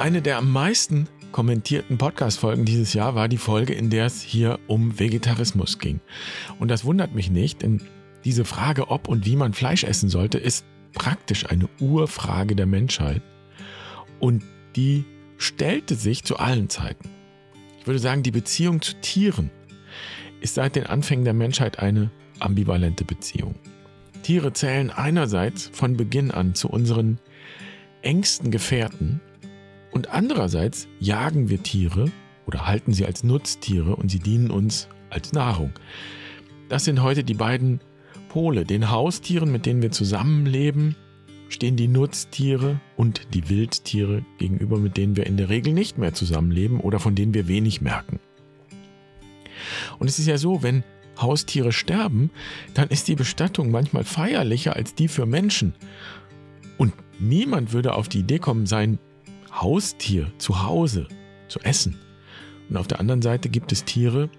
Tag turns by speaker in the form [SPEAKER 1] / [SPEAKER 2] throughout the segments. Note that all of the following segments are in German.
[SPEAKER 1] Eine der am meisten kommentierten Podcast-Folgen dieses Jahr war die Folge, in der es hier um Vegetarismus ging. Und das wundert mich nicht, denn diese Frage, ob und wie man Fleisch essen sollte, ist praktisch eine Urfrage der Menschheit. Und die stellte sich zu allen Zeiten. Ich würde sagen, die Beziehung zu Tieren ist seit den Anfängen der Menschheit eine ambivalente Beziehung. Tiere zählen einerseits von Beginn an zu unseren engsten Gefährten und andererseits jagen wir Tiere oder halten sie als Nutztiere und sie dienen uns als Nahrung. Das sind heute die beiden Pole. Den Haustieren, mit denen wir zusammenleben, stehen die Nutztiere und die Wildtiere gegenüber, mit denen wir in der Regel nicht mehr zusammenleben oder von denen wir wenig merken. Und es ist ja so, wenn Haustiere sterben, dann ist die Bestattung manchmal feierlicher als die für Menschen. Und niemand würde auf die Idee kommen, sein Haustier zu Hause zu essen. Und auf der anderen Seite gibt es Tiere,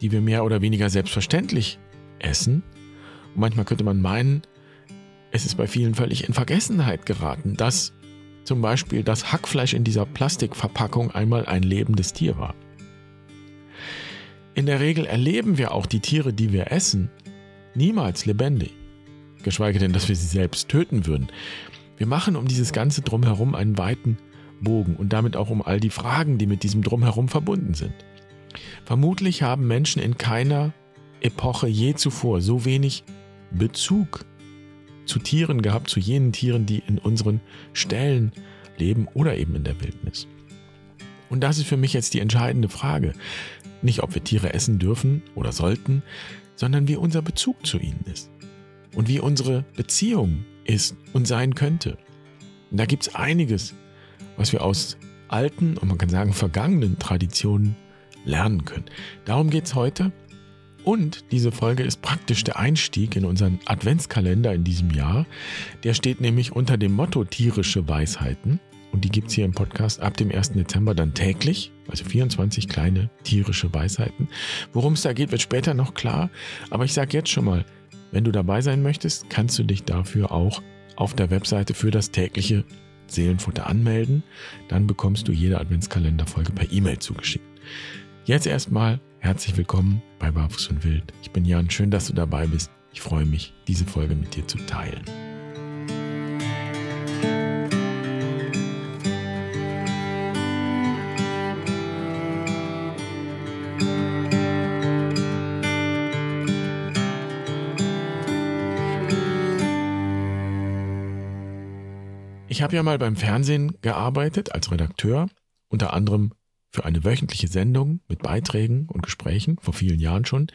[SPEAKER 1] die wir mehr oder weniger selbstverständlich essen. Und manchmal könnte man meinen, es ist bei vielen völlig in Vergessenheit geraten, dass zum Beispiel das Hackfleisch in dieser Plastikverpackung einmal ein lebendes Tier war. In der Regel erleben wir auch die Tiere, die wir essen, niemals lebendig. Geschweige denn, dass wir sie selbst töten würden. Wir machen um dieses Ganze drumherum einen weiten Bogen und damit auch um all die Fragen, die mit diesem drumherum verbunden sind. Vermutlich haben Menschen in keiner Epoche je zuvor so wenig Bezug zu Tieren gehabt, zu jenen Tieren, die in unseren Ställen leben oder eben in der Wildnis. Und das ist für mich jetzt die entscheidende Frage. Nicht, ob wir Tiere essen dürfen oder sollten, sondern wie unser Bezug zu ihnen ist. Und wie unsere Beziehung ist und sein könnte. Und da gibt es einiges, was wir aus alten und man kann sagen vergangenen Traditionen lernen können. Darum geht es heute. Und diese Folge ist praktisch der Einstieg in unseren Adventskalender in diesem Jahr. Der steht nämlich unter dem Motto tierische Weisheiten. Und die gibt es hier im Podcast ab dem 1. Dezember dann täglich, also 24 kleine tierische Weisheiten. Worum es da geht, wird später noch klar. Aber ich sage jetzt schon mal, wenn du dabei sein möchtest, kannst du dich dafür auch auf der Webseite für das tägliche Seelenfutter anmelden. Dann bekommst du jede Adventskalenderfolge per E-Mail zugeschickt. Jetzt erstmal herzlich willkommen bei Barfuß und Wild. Ich bin Jan, schön, dass du dabei bist. Ich freue mich, diese Folge mit dir zu teilen. Ich habe ja mal beim Fernsehen gearbeitet als Redakteur, unter anderem für eine wöchentliche Sendung mit Beiträgen und Gesprächen, vor vielen Jahren schon.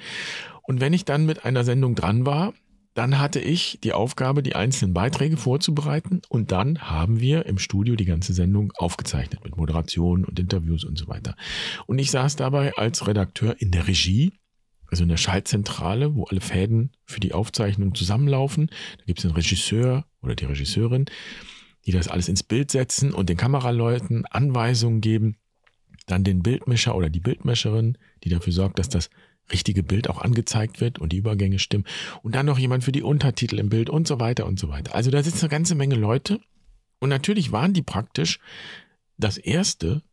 [SPEAKER 1] Und wenn ich dann mit einer Sendung dran war, dann hatte ich die Aufgabe, die einzelnen Beiträge vorzubereiten und dann haben wir im Studio die ganze Sendung aufgezeichnet mit Moderation und Interviews und so weiter. Und ich saß dabei als Redakteur in der Regie, also in der Schaltzentrale, wo alle Fäden für die Aufzeichnung zusammenlaufen. Da gibt es den Regisseur oder die Regisseurin die das alles ins Bild setzen und den Kameraleuten Anweisungen geben. Dann den Bildmischer oder die Bildmischerin, die dafür sorgt, dass das richtige Bild auch angezeigt wird und die Übergänge stimmen. Und dann noch jemand für die Untertitel im Bild und so weiter und so weiter. Also da sitzen eine ganze Menge Leute. Und natürlich waren die praktisch das erste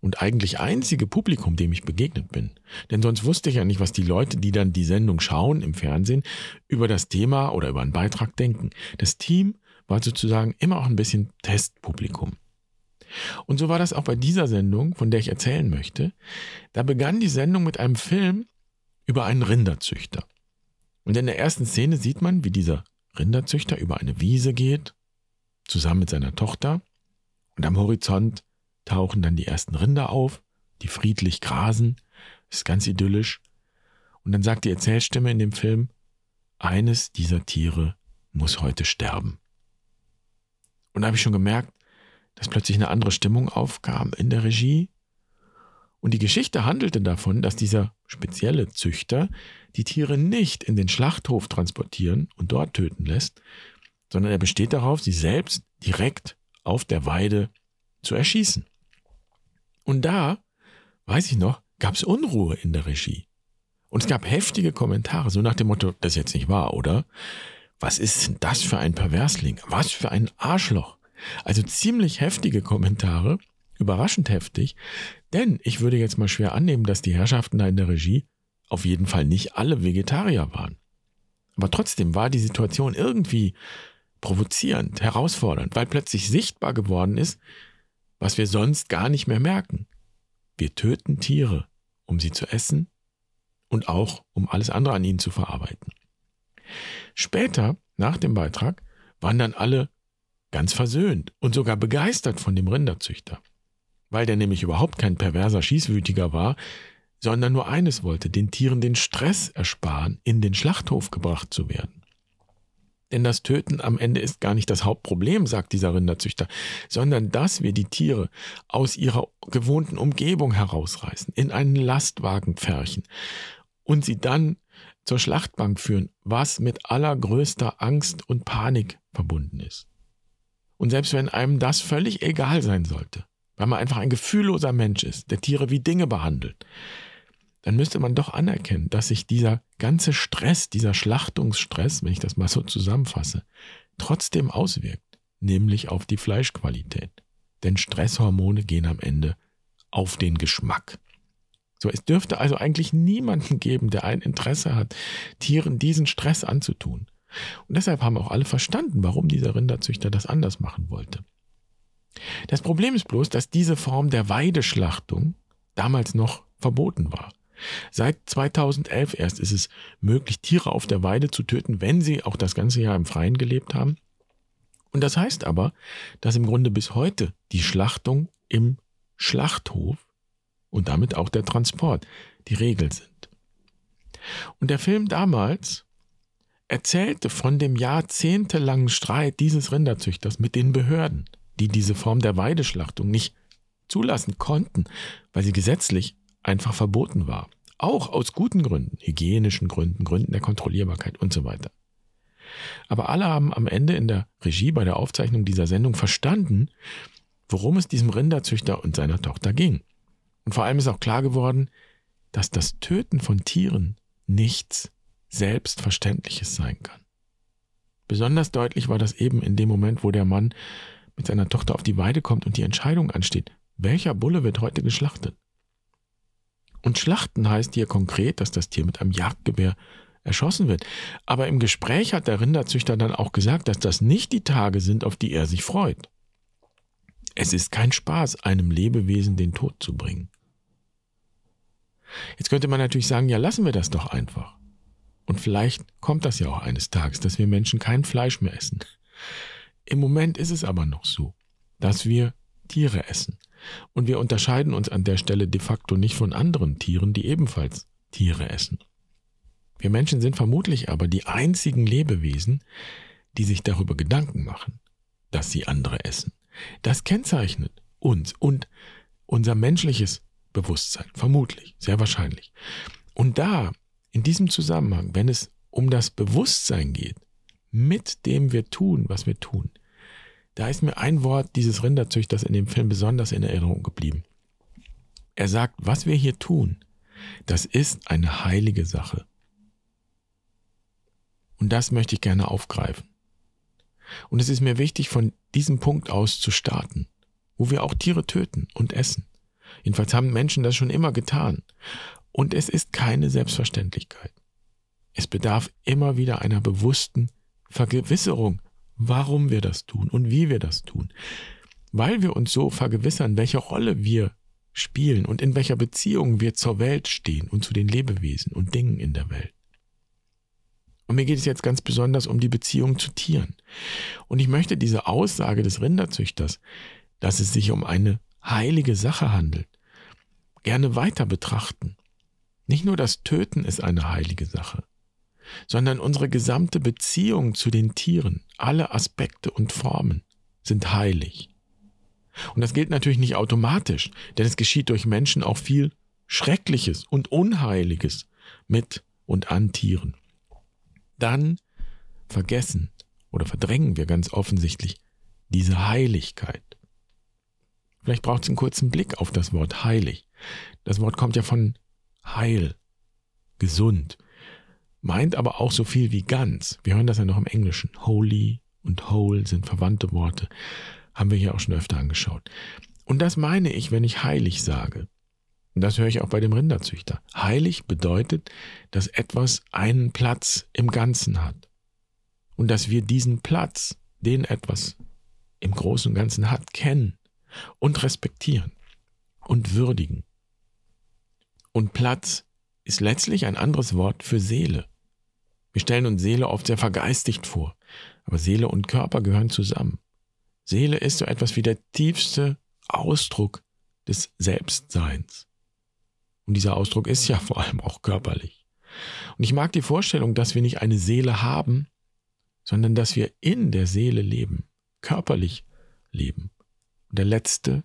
[SPEAKER 1] und eigentlich einzige Publikum, dem ich begegnet bin. Denn sonst wusste ich ja nicht, was die Leute, die dann die Sendung schauen im Fernsehen, über das Thema oder über einen Beitrag denken. Das Team war sozusagen immer auch ein bisschen Testpublikum. Und so war das auch bei dieser Sendung, von der ich erzählen möchte. Da begann die Sendung mit einem Film über einen Rinderzüchter. Und in der ersten Szene sieht man, wie dieser Rinderzüchter über eine Wiese geht, zusammen mit seiner Tochter. Und am Horizont tauchen dann die ersten Rinder auf, die friedlich grasen. Das ist ganz idyllisch. Und dann sagt die Erzählstimme in dem Film, eines dieser Tiere muss heute sterben. Und da habe ich schon gemerkt, dass plötzlich eine andere Stimmung aufkam in der Regie. Und die Geschichte handelte davon, dass dieser spezielle Züchter die Tiere nicht in den Schlachthof transportieren und dort töten lässt, sondern er besteht darauf, sie selbst direkt auf der Weide zu erschießen. Und da, weiß ich noch, gab es Unruhe in der Regie. Und es gab heftige Kommentare, so nach dem Motto, das ist jetzt nicht wahr, oder? Was ist denn das für ein Perversling? Was für ein Arschloch? Also ziemlich heftige Kommentare. Überraschend heftig, denn ich würde jetzt mal schwer annehmen, dass die Herrschaften da in der Regie auf jeden Fall nicht alle Vegetarier waren. Aber trotzdem war die Situation irgendwie provozierend, herausfordernd, weil plötzlich sichtbar geworden ist, was wir sonst gar nicht mehr merken. Wir töten Tiere, um sie zu essen und auch um alles andere an ihnen zu verarbeiten. Später, nach dem Beitrag, waren dann alle ganz versöhnt und sogar begeistert von dem Rinderzüchter, weil der nämlich überhaupt kein perverser Schießwütiger war, sondern nur eines wollte, den Tieren den Stress ersparen, in den Schlachthof gebracht zu werden. Denn das Töten am Ende ist gar nicht das Hauptproblem, sagt dieser Rinderzüchter, sondern dass wir die Tiere aus ihrer gewohnten Umgebung herausreißen, in einen Lastwagen pferchen und sie dann zur Schlachtbank führen, was mit allergrößter Angst und Panik verbunden ist. Und selbst wenn einem das völlig egal sein sollte, weil man einfach ein gefühlloser Mensch ist, der Tiere wie Dinge behandelt, dann müsste man doch anerkennen, dass sich dieser ganze Stress, dieser Schlachtungsstress, wenn ich das mal so zusammenfasse, trotzdem auswirkt, nämlich auf die Fleischqualität. Denn Stresshormone gehen am Ende auf den Geschmack. So, es dürfte also eigentlich niemanden geben, der ein Interesse hat, Tieren diesen Stress anzutun. Und deshalb haben auch alle verstanden, warum dieser Rinderzüchter das anders machen wollte. Das Problem ist bloß, dass diese Form der Weideschlachtung damals noch verboten war. Seit 2011 erst ist es möglich, Tiere auf der Weide zu töten, wenn sie auch das ganze Jahr im Freien gelebt haben. Und das heißt aber, dass im Grunde bis heute die Schlachtung im Schlachthof und damit auch der Transport die Regel sind. Und der Film damals erzählte von dem jahrzehntelangen Streit dieses Rinderzüchters mit den Behörden, die diese Form der Weideschlachtung nicht zulassen konnten, weil sie gesetzlich einfach verboten war. Auch aus guten Gründen, hygienischen Gründen, Gründen der Kontrollierbarkeit und so weiter. Aber alle haben am Ende in der Regie bei der Aufzeichnung dieser Sendung verstanden, worum es diesem Rinderzüchter und seiner Tochter ging. Und vor allem ist auch klar geworden, dass das Töten von Tieren nichts Selbstverständliches sein kann. Besonders deutlich war das eben in dem Moment, wo der Mann mit seiner Tochter auf die Weide kommt und die Entscheidung ansteht, welcher Bulle wird heute geschlachtet. Und schlachten heißt hier konkret, dass das Tier mit einem Jagdgewehr erschossen wird. Aber im Gespräch hat der Rinderzüchter dann auch gesagt, dass das nicht die Tage sind, auf die er sich freut. Es ist kein Spaß, einem Lebewesen den Tod zu bringen. Jetzt könnte man natürlich sagen, ja, lassen wir das doch einfach. Und vielleicht kommt das ja auch eines Tages, dass wir Menschen kein Fleisch mehr essen. Im Moment ist es aber noch so, dass wir Tiere essen. Und wir unterscheiden uns an der Stelle de facto nicht von anderen Tieren, die ebenfalls Tiere essen. Wir Menschen sind vermutlich aber die einzigen Lebewesen, die sich darüber Gedanken machen, dass sie andere essen. Das kennzeichnet uns und unser menschliches Bewusstsein, vermutlich, sehr wahrscheinlich. Und da, in diesem Zusammenhang, wenn es um das Bewusstsein geht, mit dem wir tun, was wir tun, da ist mir ein Wort dieses Rinderzüchters in dem Film besonders in Erinnerung geblieben. Er sagt, was wir hier tun, das ist eine heilige Sache. Und das möchte ich gerne aufgreifen. Und es ist mir wichtig, von diesem Punkt aus zu starten, wo wir auch Tiere töten und essen. Jedenfalls haben Menschen das schon immer getan. Und es ist keine Selbstverständlichkeit. Es bedarf immer wieder einer bewussten Vergewisserung warum wir das tun und wie wir das tun. Weil wir uns so vergewissern, welche Rolle wir spielen und in welcher Beziehung wir zur Welt stehen und zu den Lebewesen und Dingen in der Welt. Und mir geht es jetzt ganz besonders um die Beziehung zu Tieren. Und ich möchte diese Aussage des Rinderzüchters, dass es sich um eine heilige Sache handelt, gerne weiter betrachten. Nicht nur das Töten ist eine heilige Sache, sondern unsere gesamte Beziehung zu den Tieren, alle Aspekte und Formen sind heilig. Und das gilt natürlich nicht automatisch, denn es geschieht durch Menschen auch viel Schreckliches und Unheiliges mit und an Tieren. Dann vergessen oder verdrängen wir ganz offensichtlich diese Heiligkeit. Vielleicht braucht es einen kurzen Blick auf das Wort heilig. Das Wort kommt ja von heil, gesund meint aber auch so viel wie ganz. Wir hören das ja noch im Englischen. Holy und whole sind verwandte Worte. Haben wir hier auch schon öfter angeschaut. Und das meine ich, wenn ich heilig sage. Und das höre ich auch bei dem Rinderzüchter. Heilig bedeutet, dass etwas einen Platz im Ganzen hat. Und dass wir diesen Platz, den etwas im Großen und Ganzen hat, kennen und respektieren und würdigen. Und Platz ist letztlich ein anderes Wort für Seele. Wir stellen uns Seele oft sehr vergeistigt vor, aber Seele und Körper gehören zusammen. Seele ist so etwas wie der tiefste Ausdruck des Selbstseins. Und dieser Ausdruck ist ja vor allem auch körperlich. Und ich mag die Vorstellung, dass wir nicht eine Seele haben, sondern dass wir in der Seele leben, körperlich leben. Und der letzte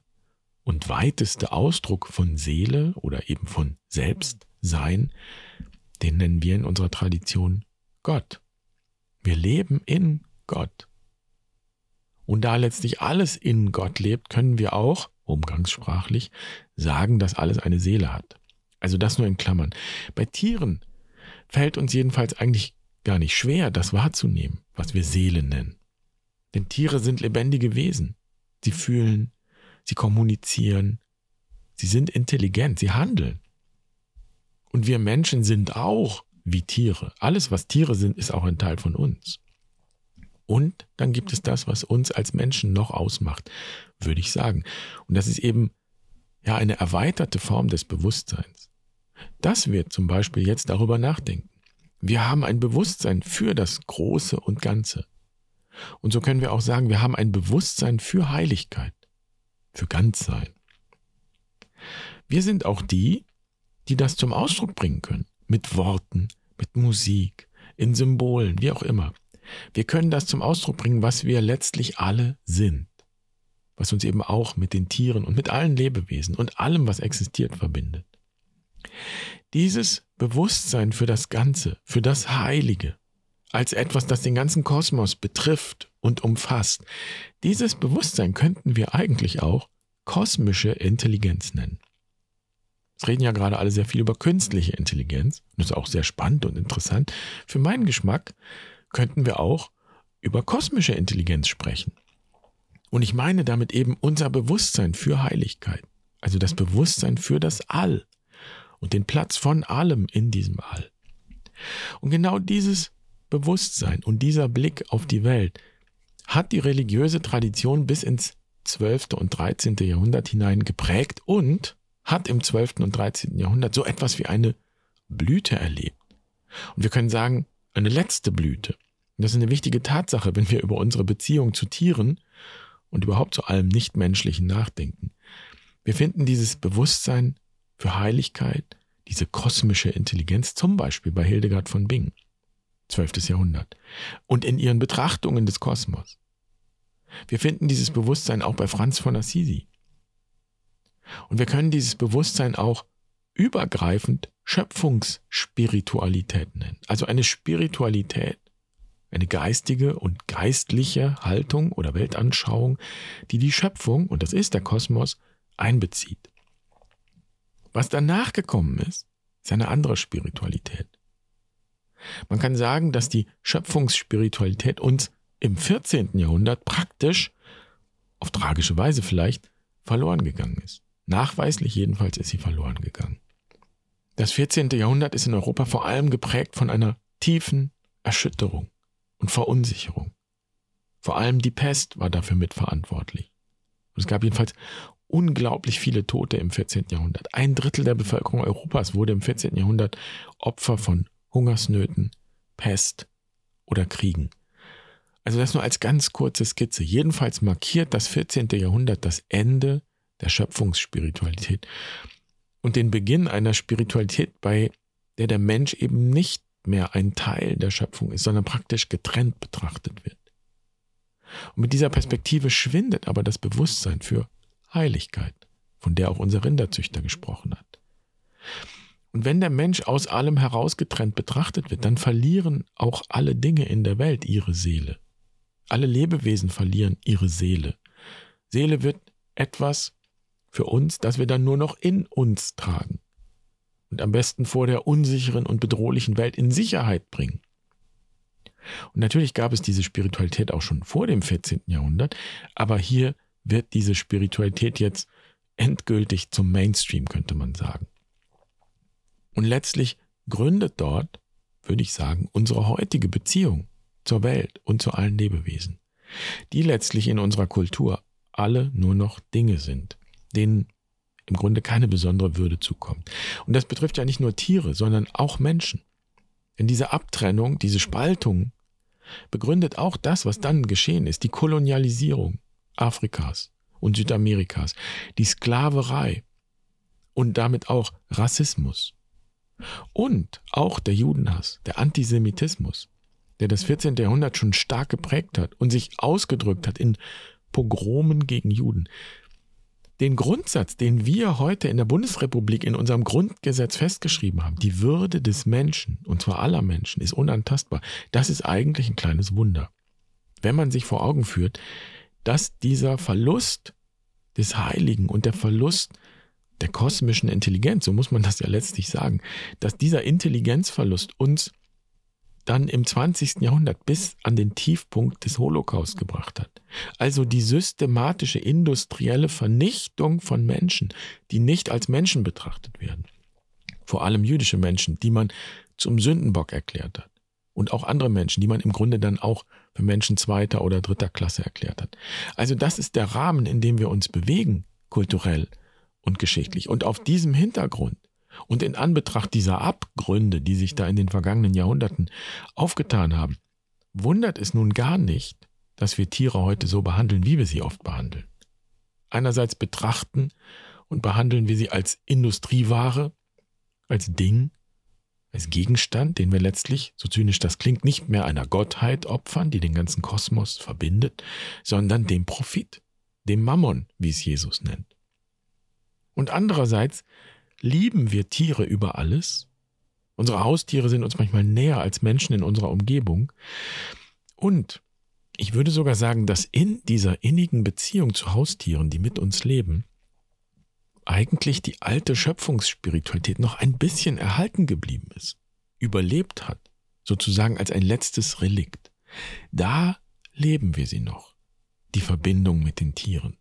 [SPEAKER 1] und weiteste Ausdruck von Seele oder eben von Selbstsein, den nennen wir in unserer Tradition Gott. Wir leben in Gott. Und da letztlich alles in Gott lebt, können wir auch, umgangssprachlich, sagen, dass alles eine Seele hat. Also das nur in Klammern. Bei Tieren fällt uns jedenfalls eigentlich gar nicht schwer, das wahrzunehmen, was wir Seele nennen. Denn Tiere sind lebendige Wesen. Sie fühlen, sie kommunizieren, sie sind intelligent, sie handeln. Und wir Menschen sind auch wie Tiere. Alles, was Tiere sind, ist auch ein Teil von uns. Und dann gibt es das, was uns als Menschen noch ausmacht, würde ich sagen. Und das ist eben ja eine erweiterte Form des Bewusstseins. Dass wir zum Beispiel jetzt darüber nachdenken. Wir haben ein Bewusstsein für das Große und Ganze. Und so können wir auch sagen, wir haben ein Bewusstsein für Heiligkeit, für Ganzsein. Wir sind auch die, die das zum Ausdruck bringen können. Mit Worten, mit Musik, in Symbolen, wie auch immer. Wir können das zum Ausdruck bringen, was wir letztlich alle sind. Was uns eben auch mit den Tieren und mit allen Lebewesen und allem, was existiert, verbindet. Dieses Bewusstsein für das Ganze, für das Heilige, als etwas, das den ganzen Kosmos betrifft und umfasst, dieses Bewusstsein könnten wir eigentlich auch kosmische Intelligenz nennen. Es reden ja gerade alle sehr viel über künstliche Intelligenz. Und das ist auch sehr spannend und interessant. Für meinen Geschmack könnten wir auch über kosmische Intelligenz sprechen. Und ich meine damit eben unser Bewusstsein für Heiligkeit. Also das Bewusstsein für das All und den Platz von allem in diesem All. Und genau dieses Bewusstsein und dieser Blick auf die Welt hat die religiöse Tradition bis ins 12. und 13. Jahrhundert hinein geprägt und hat im 12. und 13. Jahrhundert so etwas wie eine Blüte erlebt. Und wir können sagen, eine letzte Blüte. Und das ist eine wichtige Tatsache, wenn wir über unsere Beziehung zu Tieren und überhaupt zu allem Nichtmenschlichen nachdenken. Wir finden dieses Bewusstsein für Heiligkeit, diese kosmische Intelligenz, zum Beispiel bei Hildegard von Bingen, 12. Jahrhundert, und in ihren Betrachtungen des Kosmos. Wir finden dieses Bewusstsein auch bei Franz von Assisi. Und wir können dieses Bewusstsein auch übergreifend Schöpfungsspiritualität nennen. Also eine Spiritualität, eine geistige und geistliche Haltung oder Weltanschauung, die die Schöpfung, und das ist der Kosmos, einbezieht. Was danach gekommen ist, ist eine andere Spiritualität. Man kann sagen, dass die Schöpfungsspiritualität uns im 14. Jahrhundert praktisch, auf tragische Weise vielleicht, verloren gegangen ist. Nachweislich jedenfalls ist sie verloren gegangen. Das 14. Jahrhundert ist in Europa vor allem geprägt von einer tiefen Erschütterung und Verunsicherung. Vor allem die Pest war dafür mitverantwortlich. Und es gab jedenfalls unglaublich viele Tote im 14. Jahrhundert. Ein Drittel der Bevölkerung Europas wurde im 14. Jahrhundert Opfer von Hungersnöten, Pest oder Kriegen. Also das nur als ganz kurze Skizze. Jedenfalls markiert das 14. Jahrhundert das Ende der Schöpfungsspiritualität und den Beginn einer Spiritualität, bei der der Mensch eben nicht mehr ein Teil der Schöpfung ist, sondern praktisch getrennt betrachtet wird. Und mit dieser Perspektive schwindet aber das Bewusstsein für Heiligkeit, von der auch unser Rinderzüchter gesprochen hat. Und wenn der Mensch aus allem herausgetrennt betrachtet wird, dann verlieren auch alle Dinge in der Welt ihre Seele. Alle Lebewesen verlieren ihre Seele. Seele wird etwas für uns, das wir dann nur noch in uns tragen und am besten vor der unsicheren und bedrohlichen Welt in Sicherheit bringen. Und natürlich gab es diese Spiritualität auch schon vor dem 14. Jahrhundert, aber hier wird diese Spiritualität jetzt endgültig zum Mainstream, könnte man sagen. Und letztlich gründet dort, würde ich sagen, unsere heutige Beziehung zur Welt und zu allen Lebewesen, die letztlich in unserer Kultur alle nur noch Dinge sind, denen im Grunde keine besondere Würde zukommt. Und das betrifft ja nicht nur Tiere, sondern auch Menschen. Denn diese Abtrennung, diese Spaltung begründet auch das, was dann geschehen ist, die Kolonialisierung Afrikas und Südamerikas, die Sklaverei und damit auch Rassismus und auch der Judenhass, der Antisemitismus, der das 14. Jahrhundert schon stark geprägt hat und sich ausgedrückt hat in Pogromen gegen Juden. Den Grundsatz, den wir heute in der Bundesrepublik in unserem Grundgesetz festgeschrieben haben, die Würde des Menschen, und zwar aller Menschen, ist unantastbar. Das ist eigentlich ein kleines Wunder. Wenn man sich vor Augen führt, dass dieser Verlust des Heiligen und der Verlust der kosmischen Intelligenz, so muss man das ja letztlich sagen, dass dieser Intelligenzverlust uns dann im 20. Jahrhundert bis an den Tiefpunkt des Holocaust gebracht hat. Also die systematische industrielle Vernichtung von Menschen, die nicht als Menschen betrachtet werden. Vor allem jüdische Menschen, die man zum Sündenbock erklärt hat. Und auch andere Menschen, die man im Grunde dann auch für Menschen zweiter oder dritter Klasse erklärt hat. Also das ist der Rahmen, in dem wir uns bewegen, kulturell und geschichtlich. Und auf diesem Hintergrund und in Anbetracht dieser Abgründe, die sich da in den vergangenen Jahrhunderten aufgetan haben, wundert es nun gar nicht, dass wir Tiere heute so behandeln, wie wir sie oft behandeln. Einerseits betrachten und behandeln wir sie als Industrieware, als Ding, als Gegenstand, den wir letztlich, so zynisch das klingt, nicht mehr einer Gottheit opfern, die den ganzen Kosmos verbindet, sondern dem Profit, dem Mammon, wie es Jesus nennt. Und andererseits lieben wir Tiere über alles. Unsere Haustiere sind uns manchmal näher als Menschen in unserer Umgebung. Und ich würde sogar sagen, dass in dieser innigen Beziehung zu Haustieren, die mit uns leben, eigentlich die alte Schöpfungsspiritualität noch ein bisschen erhalten geblieben ist, überlebt hat, sozusagen als ein letztes Relikt. Da leben wir sie noch, die Verbindung mit den Tieren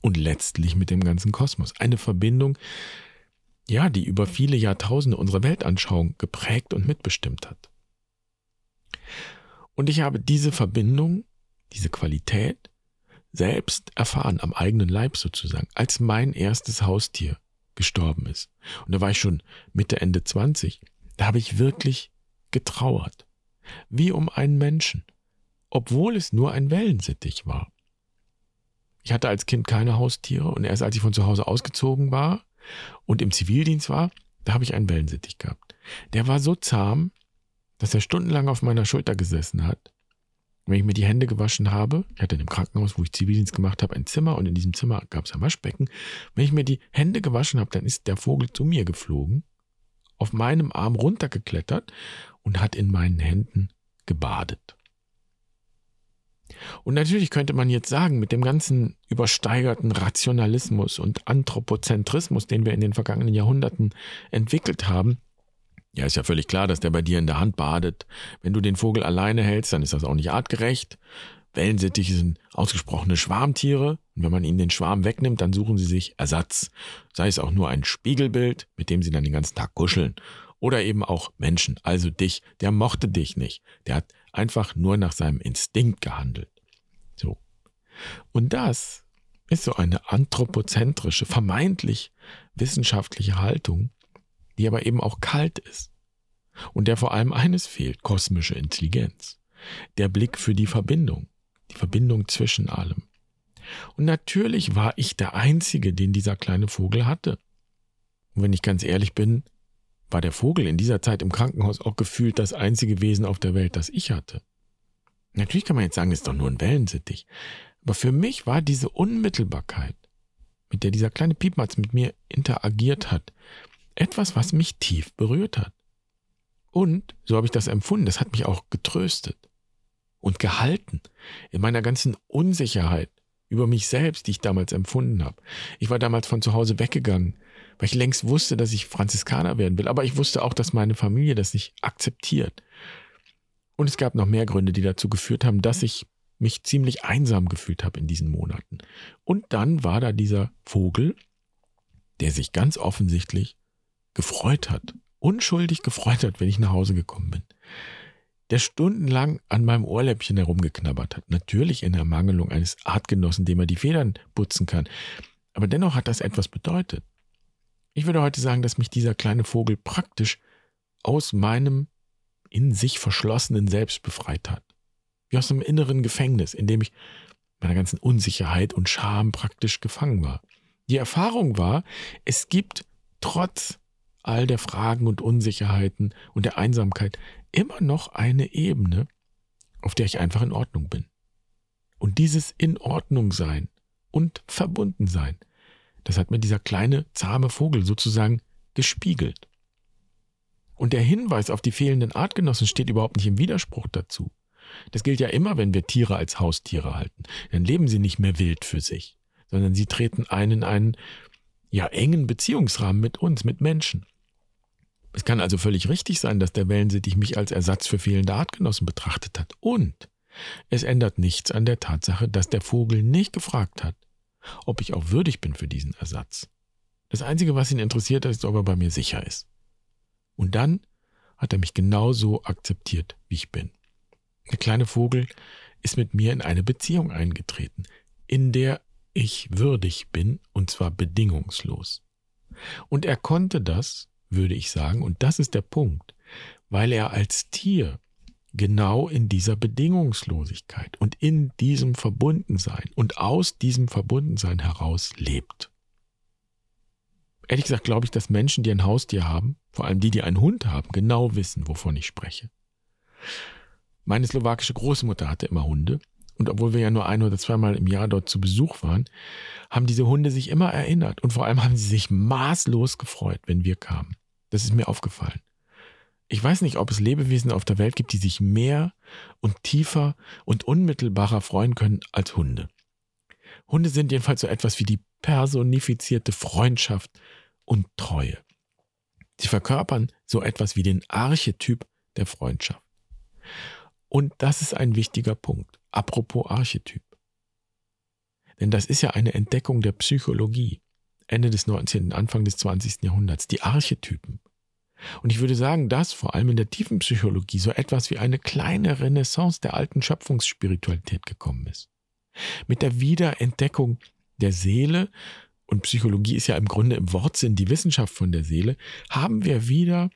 [SPEAKER 1] und letztlich mit dem ganzen Kosmos. Eine Verbindung, ja, die über viele Jahrtausende unsere Weltanschauung geprägt und mitbestimmt hat. Und ich habe diese Verbindung, diese Qualität selbst erfahren, am eigenen Leib sozusagen, als mein erstes Haustier gestorben ist. Und da war ich schon Mitte, Ende 20. Da habe ich wirklich getrauert. Wie um einen Menschen. Obwohl es nur ein Wellensittich war. Ich hatte als Kind keine Haustiere und erst als ich von zu Hause ausgezogen war, und im Zivildienst war, da habe ich einen Wellensittich gehabt. Der war so zahm, dass er stundenlang auf meiner Schulter gesessen hat. Wenn ich mir die Hände gewaschen habe, ich hatte in dem Krankenhaus, wo ich Zivildienst gemacht habe, ein Zimmer und in diesem Zimmer gab es ein Waschbecken. Wenn ich mir die Hände gewaschen habe, dann ist der Vogel zu mir geflogen, auf meinem Arm runtergeklettert und hat in meinen Händen gebadet. Und natürlich könnte man jetzt sagen, mit dem ganzen übersteigerten Rationalismus und Anthropozentrismus, den wir in den vergangenen Jahrhunderten entwickelt haben, ja, ist ja völlig klar, dass der bei dir in der Hand badet. Wenn du den Vogel alleine hältst, dann ist das auch nicht artgerecht. Wellensittiche sind ausgesprochene Schwarmtiere. Und wenn man ihnen den Schwarm wegnimmt, dann suchen sie sich Ersatz. Sei es auch nur ein Spiegelbild, mit dem sie dann den ganzen Tag kuscheln. Oder eben auch Menschen, also dich. Der mochte dich nicht. Der hat einfach nur nach seinem Instinkt gehandelt. So. Und das ist so eine anthropozentrische, vermeintlich wissenschaftliche Haltung, die aber eben auch kalt ist. Und der vor allem eines fehlt, kosmische Intelligenz. Der Blick für die Verbindung, die Verbindung zwischen allem. Und natürlich war ich der Einzige, den dieser kleine Vogel hatte. Und wenn ich ganz ehrlich bin, war der Vogel in dieser Zeit im Krankenhaus auch gefühlt das einzige Wesen auf der Welt, das ich hatte. Natürlich kann man jetzt sagen, das ist doch nur ein Wellensittich. Aber für mich war diese Unmittelbarkeit, mit der dieser kleine Piepmatz mit mir interagiert hat, etwas, was mich tief berührt hat. Und, so habe ich das empfunden, das hat mich auch getröstet und gehalten in meiner ganzen Unsicherheit über mich selbst, die ich damals empfunden habe. Ich war damals von zu Hause weggegangen, weil ich längst wusste, dass ich Franziskaner werden will, aber ich wusste auch, dass meine Familie das nicht akzeptiert. Und es gab noch mehr Gründe, die dazu geführt haben, dass ich mich ziemlich einsam gefühlt habe in diesen Monaten. Und dann war da dieser Vogel, der sich ganz offensichtlich gefreut hat, unschuldig gefreut hat, wenn ich nach Hause gekommen bin. Der stundenlang an meinem Ohrläppchen herumgeknabbert hat. Natürlich in Ermangelung eines Artgenossen, dem er die Federn putzen kann. Aber dennoch hat das etwas bedeutet. Ich würde heute sagen, dass mich dieser kleine Vogel praktisch aus meinem in sich verschlossenen Selbst befreit hat. Wie aus einem inneren Gefängnis, in dem ich meiner ganzen Unsicherheit und Scham praktisch gefangen war. Die Erfahrung war, es gibt trotz all der Fragen und Unsicherheiten und der Einsamkeit immer noch eine Ebene, auf der ich einfach in Ordnung bin. Und dieses in Ordnung sein und verbunden sein, das hat mir dieser kleine, zahme Vogel sozusagen gespiegelt. Und der Hinweis auf die fehlenden Artgenossen steht überhaupt nicht im Widerspruch dazu. Das gilt ja immer, wenn wir Tiere als Haustiere halten. Dann leben sie nicht mehr wild für sich, sondern sie treten ein in einen ja engen Beziehungsrahmen mit uns, mit Menschen. Es kann also völlig richtig sein, dass der Wellensittich mich als Ersatz für fehlende Artgenossen betrachtet hat. Und es ändert nichts an der Tatsache, dass der Vogel nicht gefragt hat, ob ich auch würdig bin für diesen Ersatz. Das Einzige, was ihn interessiert, ist, ob er bei mir sicher ist. Und dann hat er mich genauso akzeptiert, wie ich bin. Der kleine Vogel ist mit mir in eine Beziehung eingetreten, in der ich würdig bin, und zwar bedingungslos. Und er konnte das, würde ich sagen, und das ist der Punkt, weil er als Tier genau in dieser Bedingungslosigkeit und in diesem Verbundensein und aus diesem Verbundensein heraus lebt. Ehrlich gesagt glaube ich, dass Menschen, die ein Haustier haben, vor allem die, die einen Hund haben, genau wissen, wovon ich spreche. Meine slowakische Großmutter hatte immer Hunde und obwohl wir ja nur ein oder zweimal im Jahr dort zu Besuch waren, haben diese Hunde sich immer erinnert und vor allem haben sie sich maßlos gefreut, wenn wir kamen. Das ist mir aufgefallen. Ich weiß nicht, ob es Lebewesen auf der Welt gibt, die sich mehr und tiefer und unmittelbarer freuen können als Hunde. Hunde sind jedenfalls so etwas wie die personifizierte Freundschaft und Treue. Sie verkörpern so etwas wie den Archetyp der Freundschaft. Und das ist ein wichtiger Punkt. Apropos Archetyp. Denn das ist ja eine Entdeckung der Psychologie. Ende des 19., Anfang des 20. Jahrhunderts. Die Archetypen. Und ich würde sagen, dass vor allem in der tiefen Psychologie so etwas wie eine kleine Renaissance der alten Schöpfungsspiritualität gekommen ist. Mit der Wiederentdeckung der Seele, und Psychologie ist ja im Grunde im Wortsinn die Wissenschaft von der Seele, haben wir wieder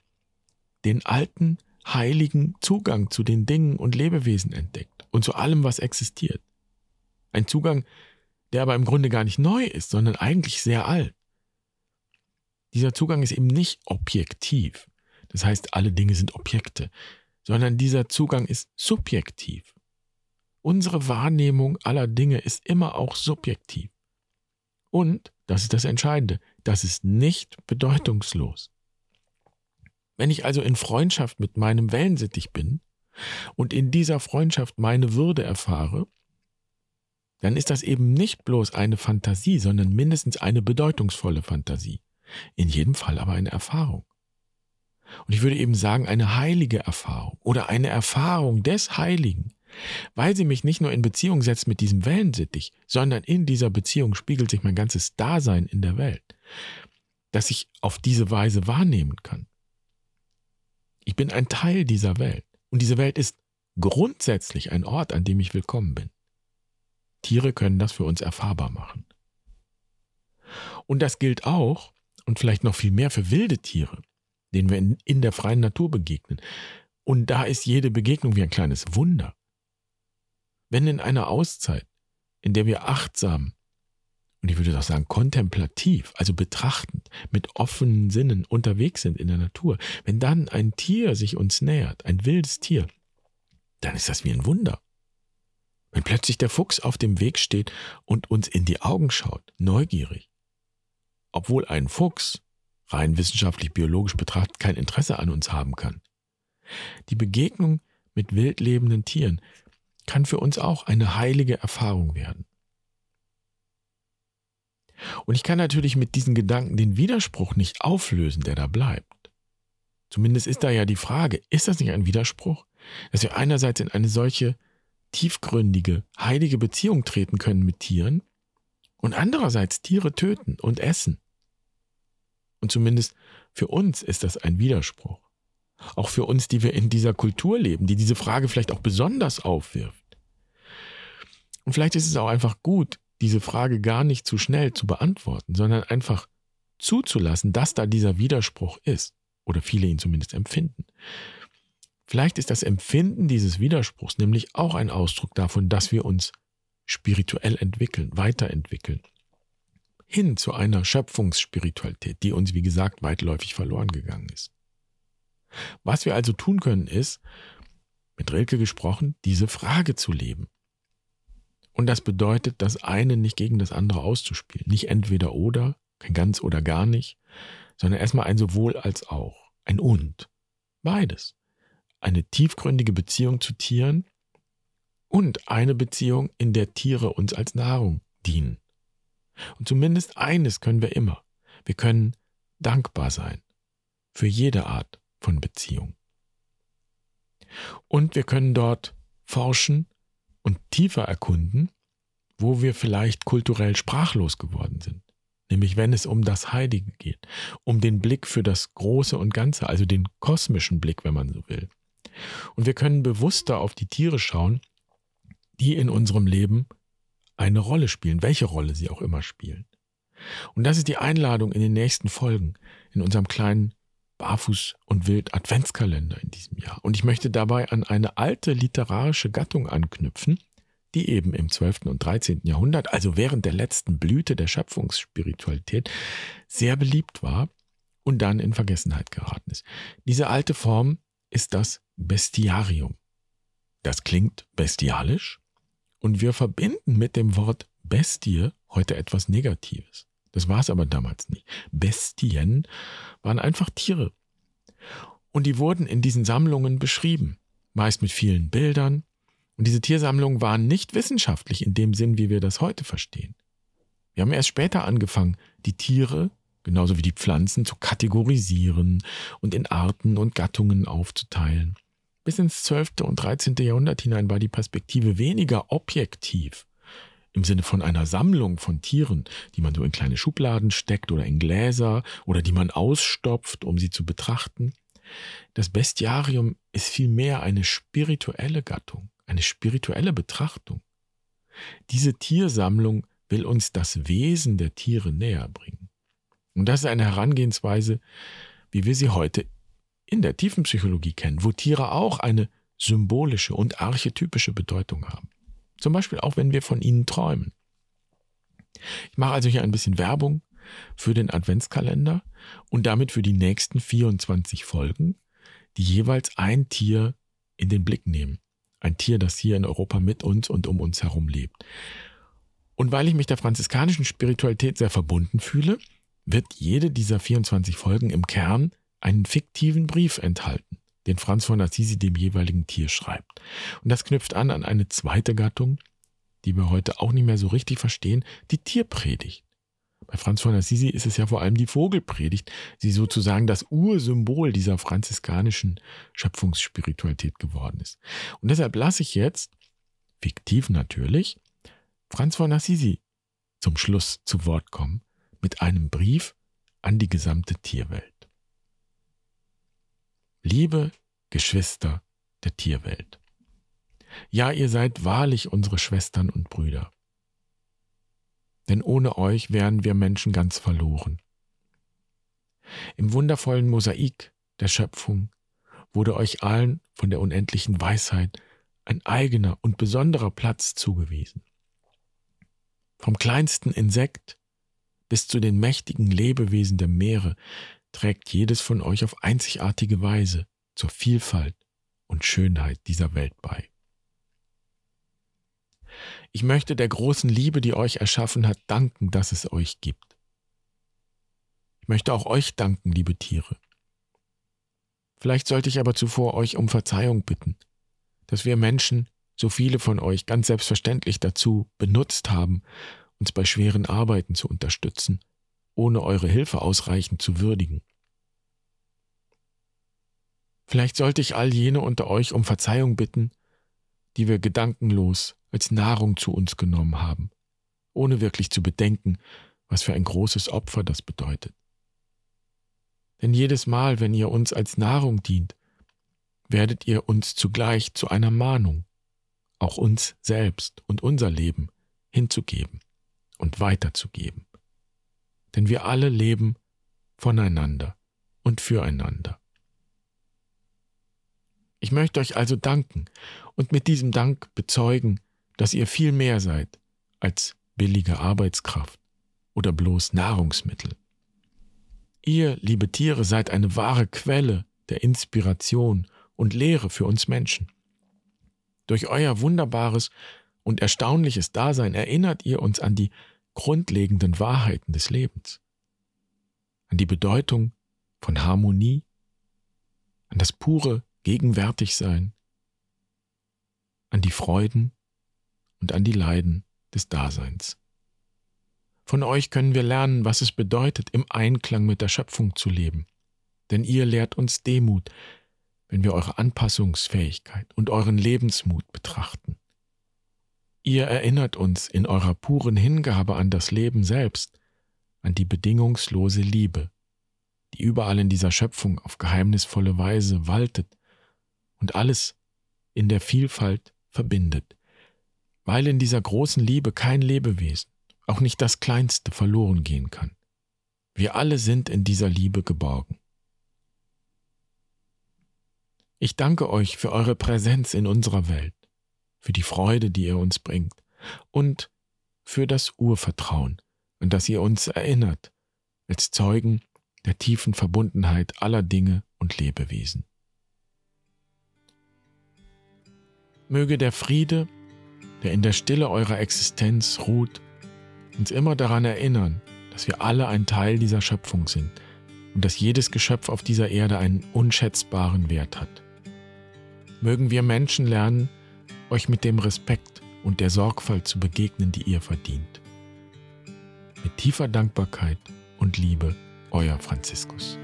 [SPEAKER 1] den alten heiligen Zugang zu den Dingen und Lebewesen entdeckt und zu allem, was existiert. Ein Zugang, der aber im Grunde gar nicht neu ist, sondern eigentlich sehr alt. Dieser Zugang ist eben nicht objektiv. Das heißt, alle Dinge sind Objekte, sondern dieser Zugang ist subjektiv. Unsere Wahrnehmung aller Dinge ist immer auch subjektiv. Und, das ist das Entscheidende, das ist nicht bedeutungslos. Wenn ich also in Freundschaft mit meinem Wellensittich bin und in dieser Freundschaft meine Würde erfahre, dann ist das eben nicht bloß eine Fantasie, sondern mindestens eine bedeutungsvolle Fantasie. In jedem Fall aber eine Erfahrung. Und ich würde eben sagen, eine heilige Erfahrung oder eine Erfahrung des Heiligen, weil sie mich nicht nur in Beziehung setzt mit diesem Wellensittich, sondern in dieser Beziehung spiegelt sich mein ganzes Dasein in der Welt, dass ich auf diese Weise wahrnehmen kann. Ich bin ein Teil dieser Welt und diese Welt ist grundsätzlich ein Ort, an dem ich willkommen bin. Tiere können das für uns erfahrbar machen. Und das gilt auch und vielleicht noch viel mehr für wilde Tiere, denen wir in, in der freien Natur begegnen. Und da ist jede Begegnung wie ein kleines Wunder. Wenn in einer Auszeit, in der wir achtsam und ich würde doch sagen kontemplativ, also betrachtend, mit offenen Sinnen unterwegs sind in der Natur, wenn dann ein Tier sich uns nähert, ein wildes Tier, dann ist das wie ein Wunder. Wenn plötzlich der Fuchs auf dem Weg steht und uns in die Augen schaut, neugierig, obwohl ein Fuchs rein wissenschaftlich biologisch betrachtet kein Interesse an uns haben kann. Die Begegnung mit wildlebenden Tieren kann für uns auch eine heilige Erfahrung werden. Und ich kann natürlich mit diesen Gedanken den Widerspruch nicht auflösen, der da bleibt. Zumindest ist da ja die Frage, ist das nicht ein Widerspruch, dass wir einerseits in eine solche tiefgründige, heilige Beziehung treten können mit Tieren und andererseits Tiere töten und essen. Und zumindest für uns ist das ein Widerspruch. Auch für uns, die wir in dieser Kultur leben, die diese Frage vielleicht auch besonders aufwirft. Und vielleicht ist es auch einfach gut, diese Frage gar nicht zu schnell zu beantworten, sondern einfach zuzulassen, dass da dieser Widerspruch ist. Oder viele ihn zumindest empfinden. Vielleicht ist das Empfinden dieses Widerspruchs nämlich auch ein Ausdruck davon, dass wir uns spirituell entwickeln, weiterentwickeln. Hin zu einer Schöpfungsspiritualität, die uns, wie gesagt, weitläufig verloren gegangen ist. Was wir also tun können, ist, mit Rilke gesprochen, diese Frage zu leben. Und das bedeutet, das eine nicht gegen das andere auszuspielen. Nicht entweder oder, kein ganz oder gar nicht, sondern erstmal ein sowohl als auch, ein und. Beides eine tiefgründige Beziehung zu Tieren und eine Beziehung, in der Tiere uns als Nahrung dienen. Und zumindest eines können wir immer. Wir können dankbar sein für jede Art von Beziehung. Und wir können dort forschen und tiefer erkunden, wo wir vielleicht kulturell sprachlos geworden sind. Nämlich wenn es um das Heilige geht, um den Blick für das Große und Ganze, also den kosmischen Blick, wenn man so will. Und wir können bewusster auf die Tiere schauen, die in unserem Leben eine Rolle spielen, welche Rolle sie auch immer spielen. Und das ist die Einladung in den nächsten Folgen, in unserem kleinen Barfuß- und Wild-Adventskalender in diesem Jahr. Und ich möchte dabei an eine alte literarische Gattung anknüpfen, die eben im 12. und 13. Jahrhundert, also während der letzten Blüte der Schöpfungsspiritualität, sehr beliebt war und dann in Vergessenheit geraten ist. Diese alte Form ist das Bestiarium. Das klingt bestialisch und wir verbinden mit dem Wort Bestie heute etwas Negatives. Das war es aber damals nicht. Bestien waren einfach Tiere. Und die wurden in diesen Sammlungen beschrieben, meist mit vielen Bildern. Und diese Tiersammlungen waren nicht wissenschaftlich in dem Sinn, wie wir das heute verstehen. Wir haben erst später angefangen, die Tiere genauso wie die Pflanzen zu kategorisieren und in Arten und Gattungen aufzuteilen. Bis ins 12. und 13. Jahrhundert hinein war die Perspektive weniger objektiv im Sinne von einer Sammlung von Tieren, die man so in kleine Schubladen steckt oder in Gläser oder die man ausstopft, um sie zu betrachten. Das Bestiarium ist vielmehr eine spirituelle Gattung, eine spirituelle Betrachtung. Diese Tiersammlung will uns das Wesen der Tiere näher bringen. Und das ist eine Herangehensweise, wie wir sie heute in der tiefen Psychologie kennen, wo Tiere auch eine symbolische und archetypische Bedeutung haben. Zum Beispiel auch, wenn wir von ihnen träumen. Ich mache also hier ein bisschen Werbung für den Adventskalender und damit für die nächsten 24 Folgen, die jeweils ein Tier in den Blick nehmen. Ein Tier, das hier in Europa mit uns und um uns herum lebt. Und weil ich mich der franziskanischen Spiritualität sehr verbunden fühle, wird jede dieser 24 Folgen im Kern einen fiktiven Brief enthalten, den Franz von Assisi dem jeweiligen Tier schreibt. Und das knüpft an an eine zweite Gattung, die wir heute auch nicht mehr so richtig verstehen, die Tierpredigt. Bei Franz von Assisi ist es ja vor allem die Vogelpredigt, die sozusagen das Ursymbol dieser franziskanischen Schöpfungsspiritualität geworden ist. Und deshalb lasse ich jetzt, fiktiv natürlich, Franz von Assisi zum Schluss zu Wort kommen mit einem Brief an die gesamte Tierwelt. Liebe Geschwister der Tierwelt. Ja, ihr seid wahrlich unsere Schwestern und Brüder. Denn ohne euch wären wir Menschen ganz verloren. Im wundervollen Mosaik der Schöpfung wurde euch allen von der unendlichen Weisheit ein eigener und besonderer Platz zugewiesen. Vom kleinsten Insekt bis zu den mächtigen Lebewesen der Meere trägt jedes von euch auf einzigartige Weise zur Vielfalt und Schönheit dieser Welt bei. Ich möchte der großen Liebe, die euch erschaffen hat, danken, dass es euch gibt. Ich möchte auch euch danken, liebe Tiere. Vielleicht sollte ich aber zuvor euch um Verzeihung bitten, dass wir Menschen, so viele von euch ganz selbstverständlich dazu benutzt haben, uns bei schweren Arbeiten zu unterstützen, ohne eure Hilfe ausreichend zu würdigen. Vielleicht sollte ich all jene unter euch um Verzeihung bitten, die wir gedankenlos als Nahrung zu uns genommen haben, ohne wirklich zu bedenken, was für ein großes Opfer das bedeutet. Denn jedes Mal, wenn ihr uns als Nahrung dient, werdet ihr uns zugleich zu einer Mahnung, auch uns selbst und unser Leben hinzugeben und weiterzugeben. Denn wir alle leben voneinander und füreinander. Ich möchte euch also danken und mit diesem Dank bezeugen, dass ihr viel mehr seid als billige Arbeitskraft oder bloß Nahrungsmittel. Ihr, liebe Tiere, seid eine wahre Quelle der Inspiration und Lehre für uns Menschen. Durch euer wunderbares und erstaunliches Dasein erinnert ihr uns an die grundlegenden Wahrheiten des Lebens, an die Bedeutung von Harmonie, an das pure Gegenwärtigsein, an die Freuden und an die Leiden des Daseins. Von euch können wir lernen, was es bedeutet, im Einklang mit der Schöpfung zu leben. Denn ihr lehrt uns Demut, wenn wir eure Anpassungsfähigkeit und euren Lebensmut betrachten. Ihr erinnert uns in eurer puren Hingabe an das Leben selbst, an die bedingungslose Liebe, die überall in dieser Schöpfung auf geheimnisvolle Weise waltet und alles in der Vielfalt verbindet, weil in dieser großen Liebe kein Lebewesen, auch nicht das kleinste, verloren gehen kann. Wir alle sind in dieser Liebe geborgen. Ich danke euch für eure Präsenz in unserer Welt, für die Freude, die ihr uns bringt und für das Urvertrauen, an das ihr uns erinnert, als Zeugen der tiefen Verbundenheit aller Dinge und Lebewesen. Möge der Friede, der in der Stille eurer Existenz ruht, uns immer daran erinnern, dass wir alle ein Teil dieser Schöpfung sind und dass jedes Geschöpf auf dieser Erde einen unschätzbaren Wert hat. Mögen wir Menschen lernen, euch mit dem Respekt und der Sorgfalt zu begegnen, die ihr verdient. Mit tiefer Dankbarkeit und Liebe, euer Franziskus.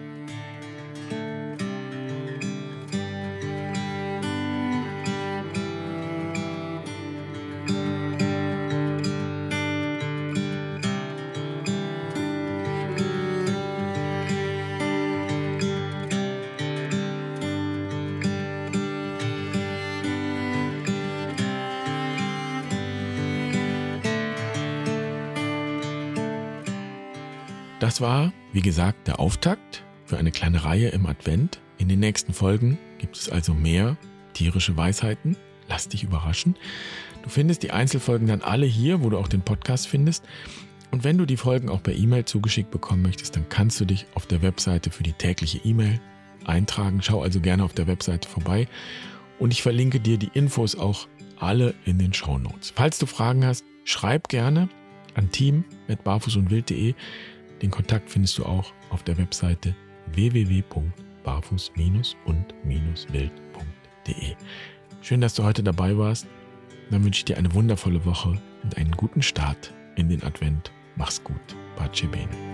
[SPEAKER 1] Wie gesagt, der Auftakt für eine kleine Reihe im Advent. In den nächsten Folgen gibt es also mehr tierische Weisheiten. Lass dich überraschen. Du findest die Einzelfolgen dann alle hier, wo du auch den Podcast findest. Und wenn du die Folgen auch per E-Mail zugeschickt bekommen möchtest, dann kannst du dich auf der Webseite für die tägliche E-Mail eintragen. Schau also gerne auf der Webseite vorbei. Und ich verlinke dir die Infos auch alle in den Show Notes. Falls du Fragen hast, schreib gerne an team.barfußundwild.de. Den Kontakt findest du auch auf der Webseite www.barfuß-und-wild.de. Schön, dass du heute dabei warst. Dann wünsche ich dir eine wundervolle Woche und einen guten Start in den Advent. Mach's gut. Pace bene.